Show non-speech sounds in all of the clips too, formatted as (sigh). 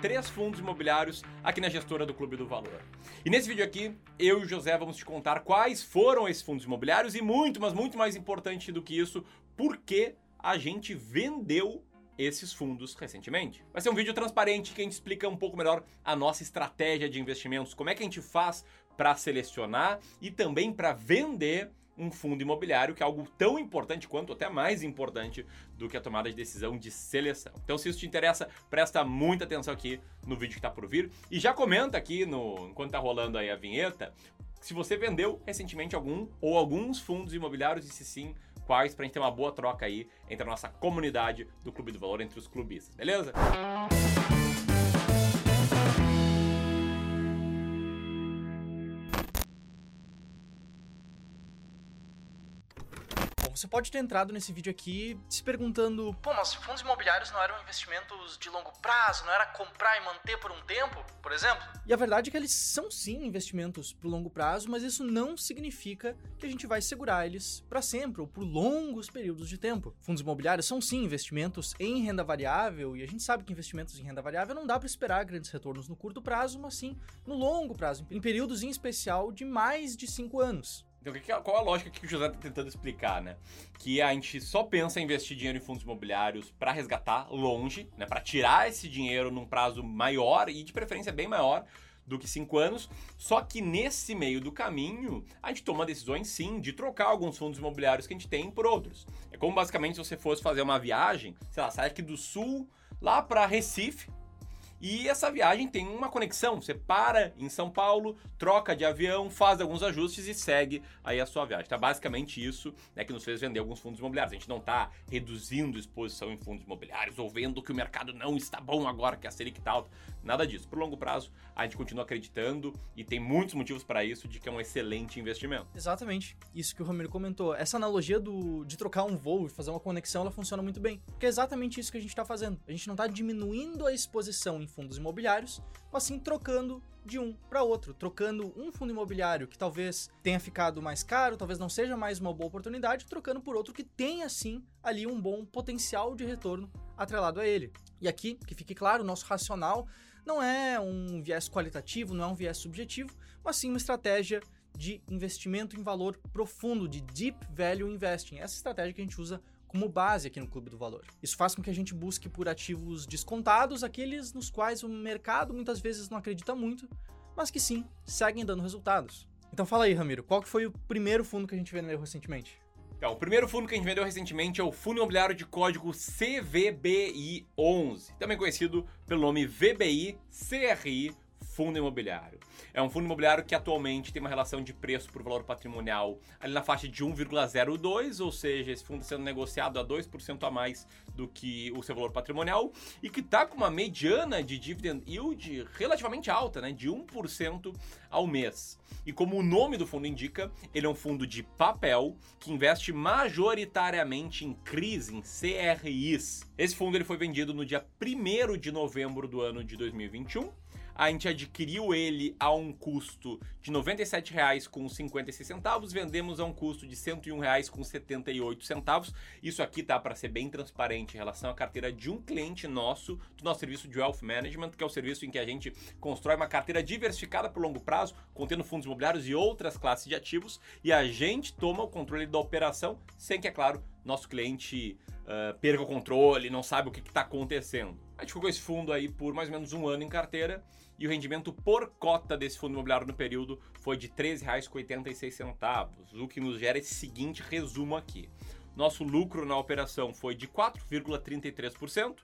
três fundos imobiliários aqui na gestora do Clube do Valor. E nesse vídeo aqui, eu e o José vamos te contar quais foram esses fundos imobiliários e muito, mas muito mais importante do que isso, por que a gente vendeu esses fundos recentemente. Vai ser um vídeo transparente que a gente explica um pouco melhor a nossa estratégia de investimentos, como é que a gente faz para selecionar e também para vender um fundo imobiliário, que é algo tão importante quanto até mais importante do que a tomada de decisão de seleção. Então, se isso te interessa, presta muita atenção aqui no vídeo que está por vir e já comenta aqui no enquanto está rolando aí a vinheta se você vendeu recentemente algum ou alguns fundos imobiliários e se sim, quais, para a gente ter uma boa troca aí entre a nossa comunidade do Clube do Valor, entre os clubistas, beleza? Você pode ter entrado nesse vídeo aqui se perguntando: pô, mas fundos imobiliários não eram investimentos de longo prazo, não era comprar e manter por um tempo, por exemplo? E a verdade é que eles são sim investimentos por longo prazo, mas isso não significa que a gente vai segurar eles para sempre ou por longos períodos de tempo. Fundos imobiliários são sim investimentos em renda variável e a gente sabe que investimentos em renda variável não dá para esperar grandes retornos no curto prazo, mas sim no longo prazo, em períodos em especial de mais de 5 anos. Então, qual a lógica que o José está tentando explicar, né? Que a gente só pensa em investir dinheiro em fundos imobiliários para resgatar longe, né? Para tirar esse dinheiro num prazo maior e de preferência bem maior do que cinco anos. Só que nesse meio do caminho, a gente toma decisões sim de trocar alguns fundos imobiliários que a gente tem por outros. É como basicamente se você fosse fazer uma viagem, sei lá, sai aqui do sul lá para Recife, e essa viagem tem uma conexão. Você para em São Paulo, troca de avião, faz alguns ajustes e segue aí a sua viagem. Então, basicamente isso né, que nos fez vender alguns fundos imobiliários. A gente não está reduzindo exposição em fundos imobiliários ou vendo que o mercado não está bom agora, que a Selic está alta. Nada disso. Por longo prazo, a gente continua acreditando e tem muitos motivos para isso de que é um excelente investimento. Exatamente. Isso que o Ramiro comentou. Essa analogia do, de trocar um voo e fazer uma conexão, ela funciona muito bem. Porque é exatamente isso que a gente está fazendo. A gente não está diminuindo a exposição fundos imobiliários, mas sim trocando de um para outro, trocando um fundo imobiliário que talvez tenha ficado mais caro, talvez não seja mais uma boa oportunidade, trocando por outro que tenha sim ali um bom potencial de retorno atrelado a ele. E aqui, que fique claro, o nosso racional não é um viés qualitativo, não é um viés subjetivo, mas sim uma estratégia de investimento em valor profundo, de deep value investing. Essa estratégia que a gente usa como base aqui no Clube do Valor. Isso faz com que a gente busque por ativos descontados, aqueles nos quais o mercado muitas vezes não acredita muito, mas que sim, seguem dando resultados. Então fala aí, Ramiro, qual que foi o primeiro fundo que a gente vendeu recentemente? Então, o primeiro fundo que a gente vendeu recentemente é o Fundo Imobiliário de Código CVBI11, também conhecido pelo nome VBI CRI fundo imobiliário. É um fundo imobiliário que atualmente tem uma relação de preço por valor patrimonial ali na faixa de 1,02, ou seja, esse fundo sendo negociado a 2% a mais do que o seu valor patrimonial e que está com uma mediana de dividend yield relativamente alta, né, de 1% ao mês. E como o nome do fundo indica, ele é um fundo de papel que investe majoritariamente em CRIs, em CRIs. Esse fundo ele foi vendido no dia 1 de novembro do ano de 2021 a gente adquiriu ele a um custo de R$ 97,56, vendemos a um custo de R$ 101,78. Isso aqui tá para ser bem transparente em relação à carteira de um cliente nosso, do nosso serviço de Wealth Management, que é o serviço em que a gente constrói uma carteira diversificada por longo prazo, contendo fundos imobiliários e outras classes de ativos, e a gente toma o controle da operação, sem que, é claro, nosso cliente uh, perca o controle, não sabe o que está acontecendo. A gente ficou com esse fundo aí por mais ou menos um ano em carteira e o rendimento por cota desse fundo imobiliário no período foi de R$ 13,86, o que nos gera esse seguinte resumo aqui. Nosso lucro na operação foi de 4,33%,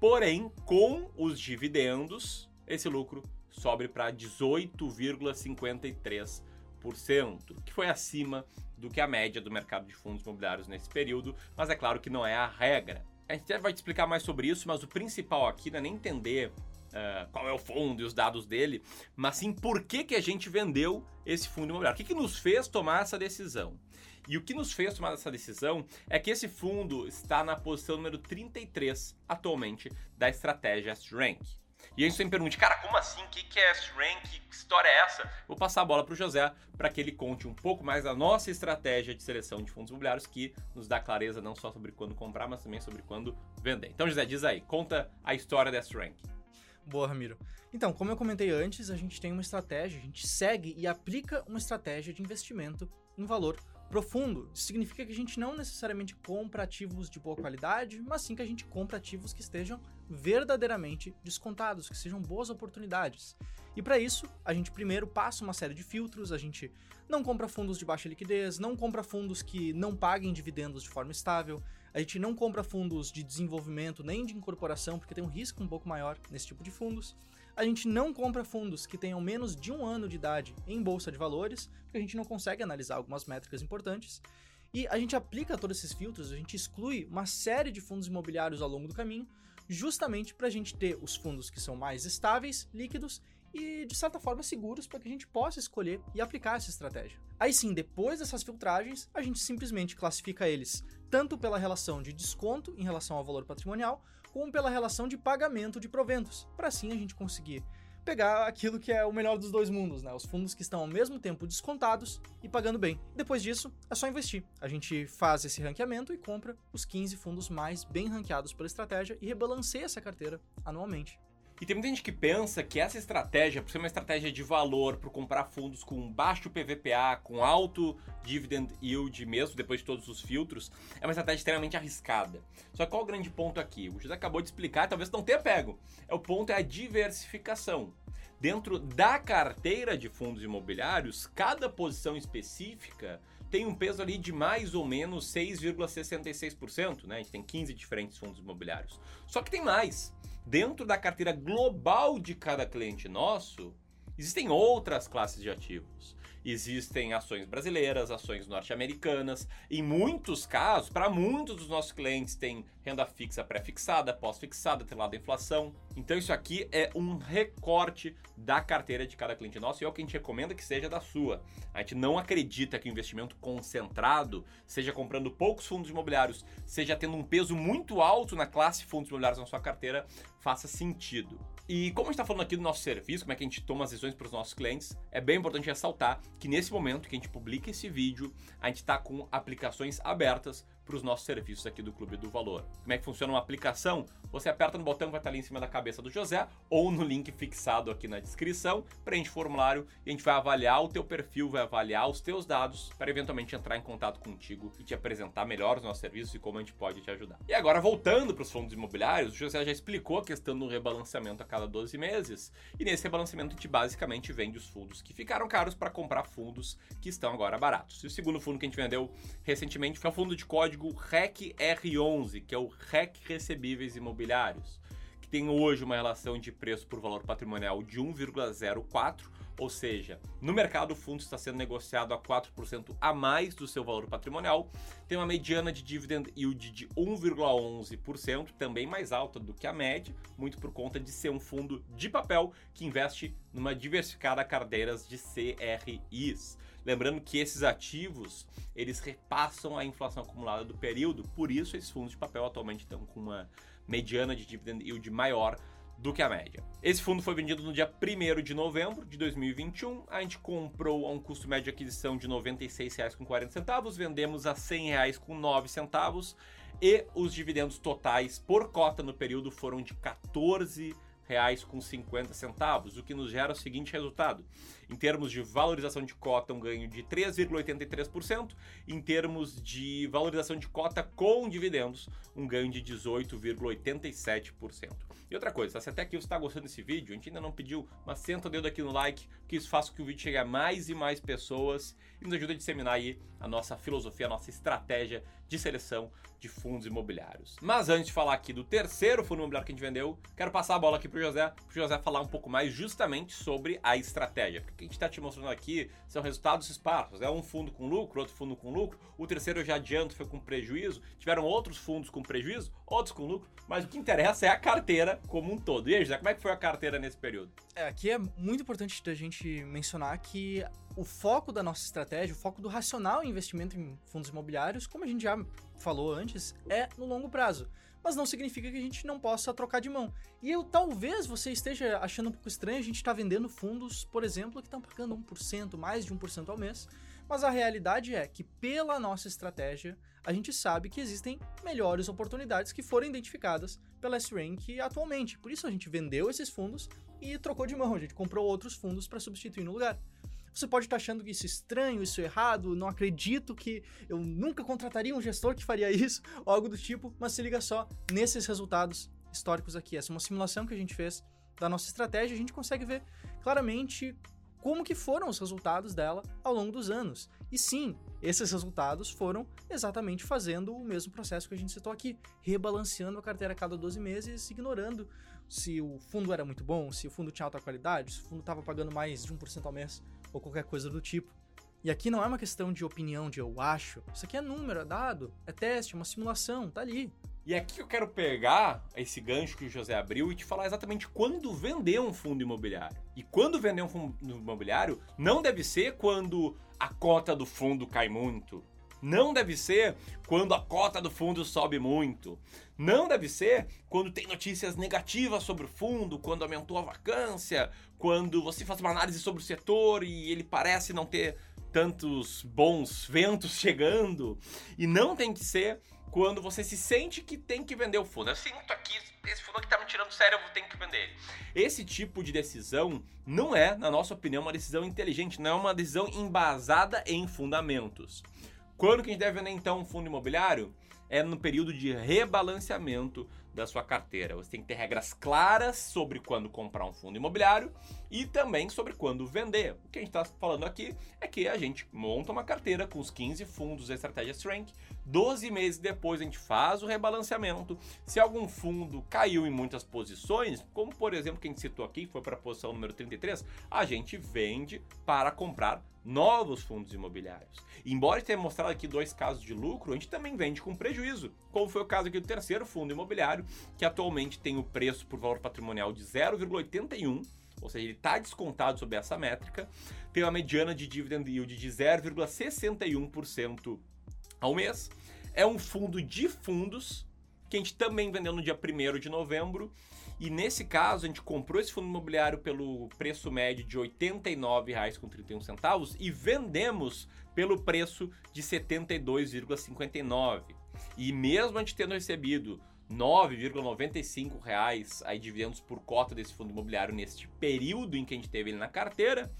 porém, com os dividendos, esse lucro sobe para 18,53%, que foi acima do que a média do mercado de fundos imobiliários nesse período, mas é claro que não é a regra. A gente vai te explicar mais sobre isso, mas o principal aqui não é nem entender uh, qual é o fundo e os dados dele, mas sim por que, que a gente vendeu esse fundo imobiliário. O que, que nos fez tomar essa decisão? E o que nos fez tomar essa decisão é que esse fundo está na posição número 33 atualmente da estratégia S-Rank. E aí você me pergunta, cara, como assim? O que, que é S-Rank? Que história é essa? Vou passar a bola para o José para que ele conte um pouco mais da nossa estratégia de seleção de fundos imobiliários que nos dá clareza não só sobre quando comprar, mas também sobre quando vender. Então, José, diz aí, conta a história da S-Rank. Boa, Ramiro. Então, como eu comentei antes, a gente tem uma estratégia, a gente segue e aplica uma estratégia de investimento em valor profundo. Isso significa que a gente não necessariamente compra ativos de boa qualidade, mas sim que a gente compra ativos que estejam verdadeiramente descontados, que sejam boas oportunidades. E para isso, a gente primeiro passa uma série de filtros, a gente não compra fundos de baixa liquidez, não compra fundos que não paguem dividendos de forma estável, a gente não compra fundos de desenvolvimento nem de incorporação, porque tem um risco um pouco maior nesse tipo de fundos. A gente não compra fundos que tenham menos de um ano de idade em bolsa de valores, porque a gente não consegue analisar algumas métricas importantes. E a gente aplica todos esses filtros, a gente exclui uma série de fundos imobiliários ao longo do caminho, justamente para a gente ter os fundos que são mais estáveis, líquidos e, de certa forma, seguros para que a gente possa escolher e aplicar essa estratégia. Aí sim, depois dessas filtragens, a gente simplesmente classifica eles tanto pela relação de desconto em relação ao valor patrimonial, como pela relação de pagamento de proventos, para assim a gente conseguir pegar aquilo que é o melhor dos dois mundos, né? Os fundos que estão ao mesmo tempo descontados e pagando bem. Depois disso, é só investir. A gente faz esse ranqueamento e compra os 15 fundos mais bem ranqueados pela estratégia e rebalanceia essa carteira anualmente. E tem muita gente que pensa que essa estratégia, por ser uma estratégia de valor, para comprar fundos com baixo PVPA, com alto dividend yield mesmo, depois de todos os filtros, é uma estratégia extremamente arriscada. Só que qual o grande ponto aqui? O José acabou de explicar, talvez não tenha pego. É o ponto é a diversificação. Dentro da carteira de fundos imobiliários, cada posição específica tem um peso ali de mais ou menos 6,66%, né? A gente tem 15 diferentes fundos imobiliários. Só que tem mais dentro da carteira global de cada cliente nosso, existem outras classes de ativos. Existem ações brasileiras, ações norte-americanas. Em muitos casos, para muitos dos nossos clientes, tem renda fixa pré-fixada, pós-fixada, atrelada à inflação. Então isso aqui é um recorte da carteira de cada cliente nosso e é o que a gente recomenda que seja da sua. A gente não acredita que o investimento concentrado, seja comprando poucos fundos imobiliários, seja tendo um peso muito alto na classe fundos imobiliários na sua carteira, faça sentido. E como a gente está falando aqui do nosso serviço, como é que a gente toma as decisões para os nossos clientes, é bem importante ressaltar que nesse momento que a gente publica esse vídeo, a gente está com aplicações abertas para os nossos serviços aqui do Clube do Valor. Como é que funciona uma aplicação? Você aperta no botão que vai estar ali em cima da cabeça do José ou no link fixado aqui na descrição, preenche o formulário e a gente vai avaliar o teu perfil, vai avaliar os teus dados para eventualmente entrar em contato contigo e te apresentar melhor os nossos serviços e como a gente pode te ajudar. E agora voltando para os fundos imobiliários, o José já explicou a questão do rebalanceamento a cada 12 meses e nesse rebalanceamento a gente basicamente vende os fundos que ficaram caros para comprar fundos que estão agora baratos. E o segundo fundo que a gente vendeu recentemente foi o fundo de código código REC-R11, que é o REC Recebíveis Imobiliários, que tem hoje uma relação de preço por valor patrimonial de 1,04, ou seja, no mercado o fundo está sendo negociado a 4% a mais do seu valor patrimonial, tem uma mediana de dividend yield de 1,11%, também mais alta do que a média, muito por conta de ser um fundo de papel que investe numa diversificada carteiras de CRIs. Lembrando que esses ativos, eles repassam a inflação acumulada do período, por isso esses fundos de papel atualmente estão com uma mediana de dividend yield maior do que a média. Esse fundo foi vendido no dia 1 de novembro de 2021. A gente comprou a um custo médio de aquisição de R$ 96,40, vendemos a R$ 100,09 e os dividendos totais por cota no período foram de 14 reais com 50 centavos, o que nos gera o seguinte resultado: em termos de valorização de cota, um ganho de 3,83%, em termos de valorização de cota com dividendos, um ganho de 18,87%. E outra coisa, se até aqui você está gostando desse vídeo, a gente ainda não pediu, mas senta o dedo aqui no like, que isso faça com que o vídeo chegue a mais e mais pessoas e nos ajude a disseminar aí a nossa filosofia, a nossa estratégia de seleção de fundos imobiliários. Mas antes de falar aqui do terceiro fundo imobiliário que a gente vendeu, quero passar a bola aqui para o José, para o José falar um pouco mais justamente sobre a estratégia. Porque o que a gente está te mostrando aqui são resultados esparsos. É um fundo com lucro, outro fundo com lucro. O terceiro eu já adianto foi com prejuízo. Tiveram outros fundos com prejuízo, outros com lucro. Mas o que interessa é a carteira como um todo. E aí, José, como é que foi a carteira nesse período? É, aqui é muito importante da gente mencionar que o foco da nossa estratégia, o foco do racional investimento em fundos imobiliários, como a gente já falou antes, é no longo prazo. Mas não significa que a gente não possa trocar de mão. E eu talvez você esteja achando um pouco estranho a gente estar tá vendendo fundos, por exemplo, que estão pagando 1%, mais de 1% ao mês. Mas a realidade é que, pela nossa estratégia, a gente sabe que existem melhores oportunidades que foram identificadas pela S-Rank atualmente. Por isso a gente vendeu esses fundos e trocou de mão, a gente comprou outros fundos para substituir no lugar. Você pode estar achando que isso estranho, isso errado, não acredito que eu nunca contrataria um gestor que faria isso, ou (laughs) algo do tipo, mas se liga só nesses resultados históricos aqui. Essa é uma simulação que a gente fez da nossa estratégia, a gente consegue ver claramente como que foram os resultados dela ao longo dos anos. E sim, esses resultados foram exatamente fazendo o mesmo processo que a gente citou aqui, rebalanceando a carteira a cada 12 meses, ignorando se o fundo era muito bom, se o fundo tinha alta qualidade, se o fundo estava pagando mais de 1% ao mês ou qualquer coisa do tipo. E aqui não é uma questão de opinião, de eu acho. Isso aqui é número, é dado, é teste, é uma simulação, tá ali. E aqui eu quero pegar esse gancho que o José abriu e te falar exatamente quando vender um fundo imobiliário. E quando vender um fundo imobiliário, não deve ser quando a cota do fundo cai muito. Não deve ser quando a cota do fundo sobe muito. Não deve ser quando tem notícias negativas sobre o fundo, quando aumentou a vacância, quando você faz uma análise sobre o setor e ele parece não ter tantos bons ventos (laughs) chegando. E não tem que ser quando você se sente que tem que vender o fundo. Eu sinto aqui, esse fundo aqui tá me tirando sério, eu tenho que vender ele. Esse tipo de decisão não é, na nossa opinião, uma decisão inteligente, não é uma decisão embasada em fundamentos. Quando que a gente deve vender então um fundo imobiliário? É no período de rebalanceamento da sua carteira. Você tem que ter regras claras sobre quando comprar um fundo imobiliário e também sobre quando vender. O que a gente está falando aqui é que a gente monta uma carteira com os 15 fundos da estratégia Strength, 12 meses depois a gente faz o rebalanceamento. Se algum fundo caiu em muitas posições, como por exemplo que a gente citou aqui, foi para a posição número 33, a gente vende para comprar novos fundos imobiliários. Embora tenha mostrado aqui dois casos de lucro, a gente também vende com prejuízo, como foi o caso aqui do terceiro fundo imobiliário, que atualmente tem o preço por valor patrimonial de 0,81, ou seja, ele está descontado sobre essa métrica, tem uma mediana de dividend yield de 0,61% ao mês. É um fundo de fundos que a gente também vendeu no dia 1 de novembro. E nesse caso, a gente comprou esse fundo imobiliário pelo preço médio de R$ 89,31 e vendemos pelo preço de R$ 72,59. E mesmo a gente tendo recebido 9,95 reais aí dividendos por cota desse fundo imobiliário neste período em que a gente teve ele na carteira,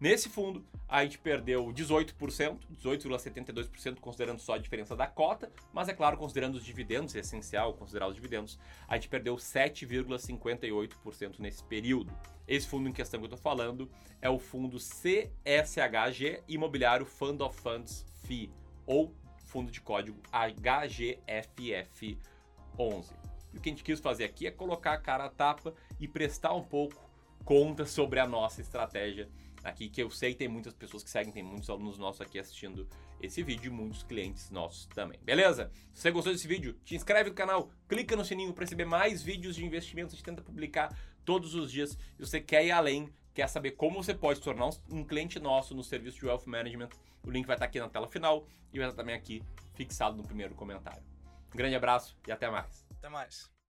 Nesse fundo, a gente perdeu 18%, 18,72% considerando só a diferença da cota, mas é claro, considerando os dividendos, é essencial considerar os dividendos, a gente perdeu 7,58% nesse período. Esse fundo em questão que eu estou falando é o fundo CSHG Imobiliário Fund of Funds FI, ou fundo de código HGFF11. E o que a gente quis fazer aqui é colocar a cara a tapa e prestar um pouco conta sobre a nossa estratégia aqui, que eu sei tem muitas pessoas que seguem, tem muitos alunos nossos aqui assistindo esse vídeo e muitos clientes nossos também. Beleza? Se você gostou desse vídeo, te inscreve no canal, clica no sininho para receber mais vídeos de investimentos. A gente tenta publicar todos os dias. E você quer ir além, quer saber como você pode se tornar um cliente nosso no serviço de Wealth Management, o link vai estar aqui na tela final e vai estar também aqui fixado no primeiro comentário. Um grande abraço e até mais. Até mais.